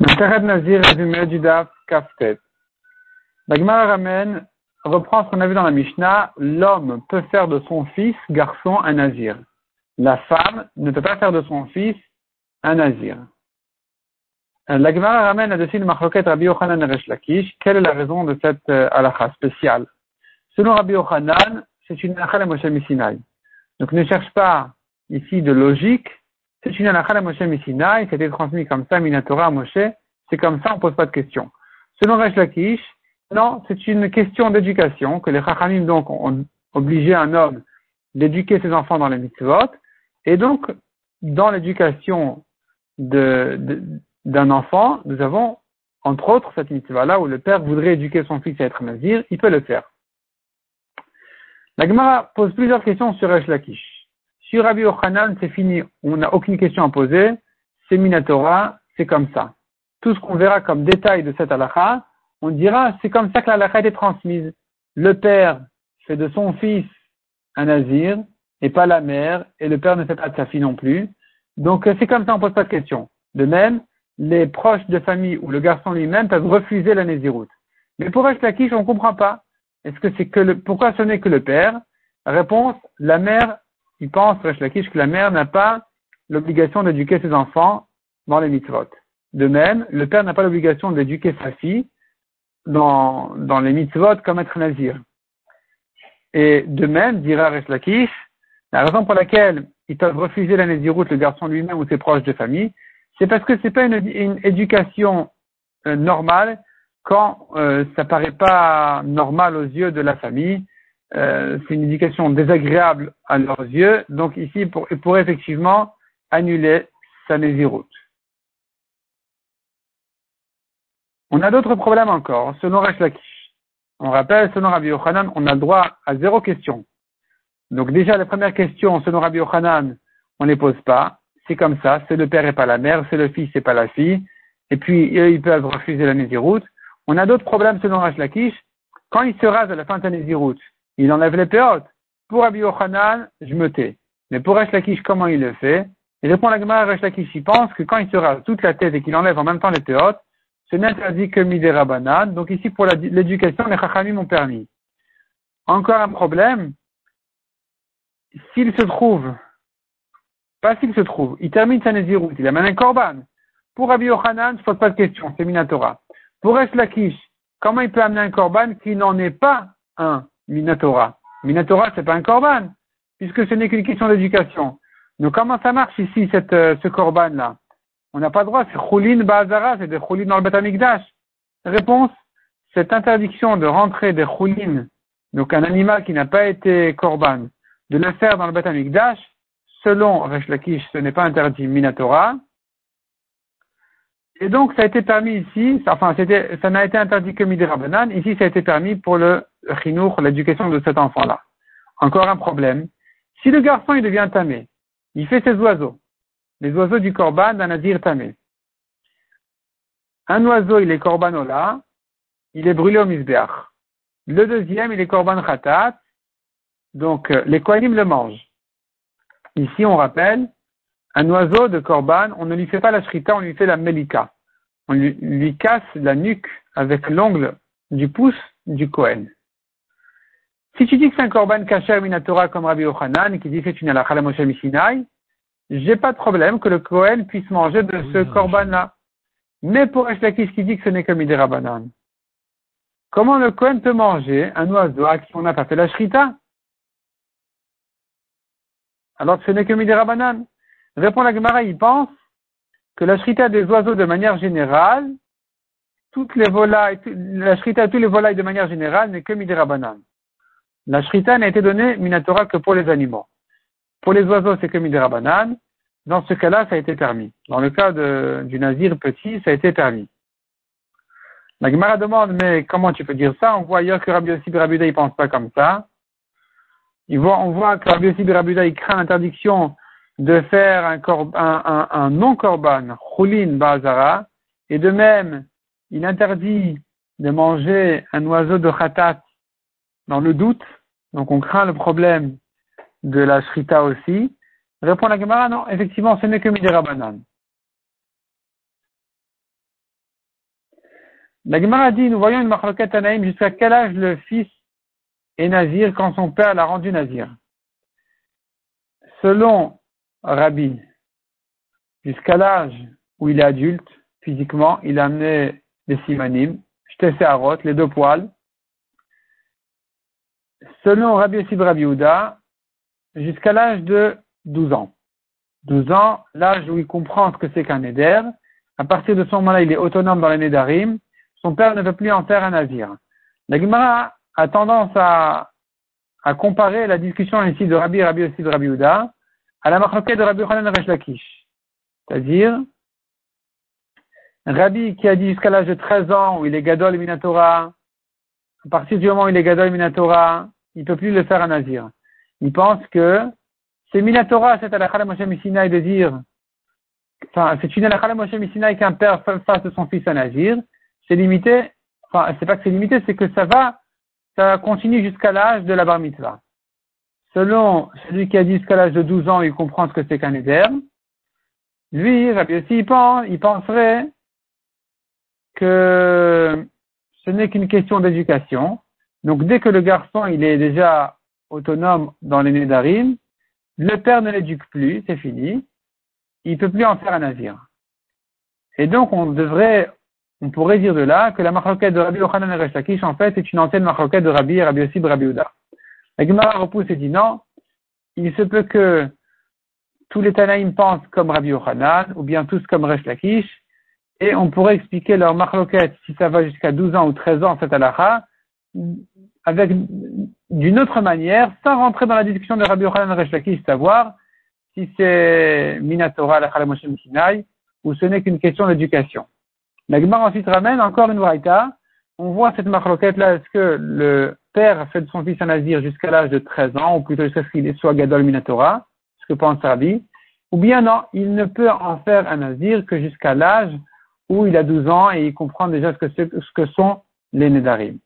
Le Nazir résumé du Daf Kaftet. La Gemara reprend ce qu'on a vu dans la Mishnah, l'homme peut faire de son fils, garçon, un Nazir. La femme ne peut pas faire de son fils un Nazir. La Gemara ramène là-dessus le Machloket Rabbi Yochanan Resh. Quelle est la raison de cette euh, halakha spéciale? Selon Rabbi Yochanan, c'est une halakha de Moshe Missinai. Donc ne cherche pas ici de logique, c'est une Messinaï, été transmis comme ça, Minatora Moshe, c'est comme ça, on pose pas de questions. Selon Resh Lakish, non, c'est une question d'éducation, que les Chachamim donc ont obligé un homme d'éduquer ses enfants dans les mitzvot, et donc, dans l'éducation d'un enfant, nous avons, entre autres, cette mitzvah-là où le père voudrait éduquer son fils à être nazir, il peut le faire. La Gemara pose plusieurs questions sur Resh Lakish. Sur Rabbi Ochanan, c'est fini, on n'a aucune question à poser, c'est Minatora, c'est comme ça. Tout ce qu'on verra comme détail de cette halakha, on dira c'est comme ça que la halakha a été transmise. Le père fait de son fils un nazir, et pas la mère, et le père ne fait pas de sa fille non plus. Donc c'est comme ça, on pose pas de question. De même, les proches de famille ou le garçon lui-même peuvent refuser la naziroute. Mais pour Lakish, on ne comprend pas. Est-ce que c'est que le, pourquoi ce n'est que le père? Réponse, la mère il pense, Lakish, que la mère n'a pas l'obligation d'éduquer ses enfants dans les mitzvot. De même, le père n'a pas l'obligation d'éduquer sa fille dans, dans les mitzvot comme être nazir. Et de même, dira Resh Lakish, la raison pour laquelle ils peuvent refuser la naziroute, le garçon lui-même ou ses proches de famille, c'est parce que c'est pas une, éducation euh, normale quand euh, ça paraît pas normal aux yeux de la famille euh, c'est une éducation désagréable à leurs yeux, donc ici, pour, effectivement annuler sa nésiroute. On a d'autres problèmes encore, selon Resh Lakish. On rappelle, selon Rabbi on a le droit à zéro question. Donc déjà, la première question, selon Rabbi on ne les pose pas. C'est comme ça, c'est le père et pas la mère, c'est le fils et pas la fille. Et puis, ils peuvent refuser la nésiroute. On a d'autres problèmes selon Resh Lakish. Quand il se rase à la fin de sa nésiroute, il enlève les péotes. Pour Rabbi Yochanan, je me tais. Mais pour Resh comment il le fait? Il répond à la Gemara, Resh il pense que quand il se rase toute la tête et qu'il enlève en même temps les péotes, ce n'est interdit que Midera. Donc ici, pour l'éducation, les Chachamim m'ont permis. Encore un problème. S'il se trouve, pas s'il se trouve, il termine sa Nézirut, il amène un Korban. Pour Rabbi Yochanan, ne se pose pas de question, c'est Minatora. Pour Resh comment il peut amener un Korban qui n'en est pas un? Minatora. Minatora, c'est pas un korban, puisque ce n'est qu'une question d'éducation. Donc comment ça marche ici, euh, ce korban-là? On n'a pas le droit, c'est choulin bazara, c'est des choulin dans le Betamikdash. Réponse, cette interdiction de rentrer des choulin, donc un animal qui n'a pas été korban, de le faire dans le Betamikdash, selon Resh Lakish, ce n'est pas interdit Minatora. Et donc, ça a été permis ici, enfin, ça n'a été interdit que Midirabanan, ici, ça a été permis pour le l'éducation de cet enfant-là. Encore un problème. Si le garçon, il devient tamé, il fait ses oiseaux, les oiseaux du korban d'un nadir tamé. Un oiseau, il est là, il est brûlé au misbeach. Le deuxième, il est korban khatat, donc euh, les kohanim le mangent. Ici, on rappelle, un oiseau de korban, on ne lui fait pas la shrita, on lui fait la melika. On lui, lui casse la nuque avec l'ongle du pouce du Kohen. Si tu dis que c'est un korban kasher minatora comme Rabbi Yochanan, qui dit que c'est une halakha Moshe Mishinai, j'ai pas de problème que le Kohen puisse manger de ce korban-là. Mais pour Eshlakis qui dit que ce n'est que Midera Banan, comment le Kohen peut manger un oiseau à qui on n'a pas fait la shrita? Alors que ce n'est que Midera Banan Répond la Gemara, il pense que la shrita des oiseaux de manière générale, toutes les volailles, la shrita de tous les volailles de manière générale n'est que Midera Banan. La shrita n'a été donnée minatora que pour les animaux. Pour les oiseaux, c'est que midera banane. Dans ce cas-là, ça a été permis. Dans le cas du nazir petit, ça a été permis. La Gemara demande, mais comment tu peux dire ça? On voit ailleurs que Rabbi Yossi Birabuda, il pense pas comme ça. On voit que Rabbi Yossi Birabuda, il craint l'interdiction de faire un, non-korban, chulin bazara, et de même, il interdit de manger un oiseau de khatat dans le doute, donc on craint le problème de la shrita aussi. Répond la Gemara, non, effectivement, ce n'est que Midera Banane. La Gemara dit, nous voyons une marloquette Anaïm jusqu'à quel âge le fils est nazir quand son père l'a rendu nazir? Selon Rabbi, jusqu'à l'âge où il est adulte, physiquement, il a amené des simanim, rote, les deux poils. Selon Rabbi Yossi Rabbi jusqu'à l'âge de 12 ans. 12 ans, l'âge où il comprend ce que c'est qu'un éder. À partir de ce moment-là, il est autonome dans les nédarim. Son père ne peut plus en faire un navire. La Gemara a tendance à, à comparer la discussion ici de Rabbi Rabbi de Rabbi Uda à la marloquette de Rabbi Hanan Resh Lakish. C'est-à-dire, Rabbi qui a dit jusqu'à l'âge de 13 ans où il est Gadol Minatora, à partir du moment où il est Gadol Minatora, il peut plus le faire un nazir. Il pense que c'est Minatora, c'est à la Moshe Missinaï de dire, enfin, c'est une la Moshe Missinaï qu'un père fasse de son fils un nazir. C'est limité, enfin, c'est pas que c'est limité, c'est que ça va, ça continue jusqu'à l'âge de la bar mitzvah. Selon celui qui a dit jusqu'à l'âge de 12 ans, il comprend ce que c'est qu'un éder. Lui, Rabbi il, pense, il penserait que ce n'est qu'une question d'éducation. Donc, dès que le garçon, il est déjà autonome dans les Nédarim, le père ne l'éduque plus, c'est fini. Il ne peut plus en faire un navire. Et donc, on devrait, on pourrait dire de là que la marloquette de Rabbi Yochanan et Reshakish, en fait, est une ancienne marloquette de Rabbi Rabbi Yossi Rabbi Uda. La Gemara repousse et dit non, il se peut que tous les Tanaïm pensent comme Rabbi Yochanan, ou bien tous comme Resh Lakish, et on pourrait expliquer leur marloquette, si ça va jusqu'à 12 ans ou 13 ans, cette halakha, avec, d'une autre manière, sans rentrer dans la discussion de Rabbi Yochanan Resh Lakish, savoir si c'est Minatora, la Moshe Sinai, ou ce n'est qu'une question d'éducation. La Gemara ensuite ramène encore une waïta. On voit cette marloquette là, est-ce que le père fait de son fils un nazir jusqu'à l'âge de 13 ans, ou plutôt jusqu'à ce qu'il soit Gadol Minatora, ce que pense Rabbi, ou bien non, il ne peut en faire un nazir que jusqu'à l'âge où il a 12 ans et il comprend déjà ce que, ce que sont les Nédarim.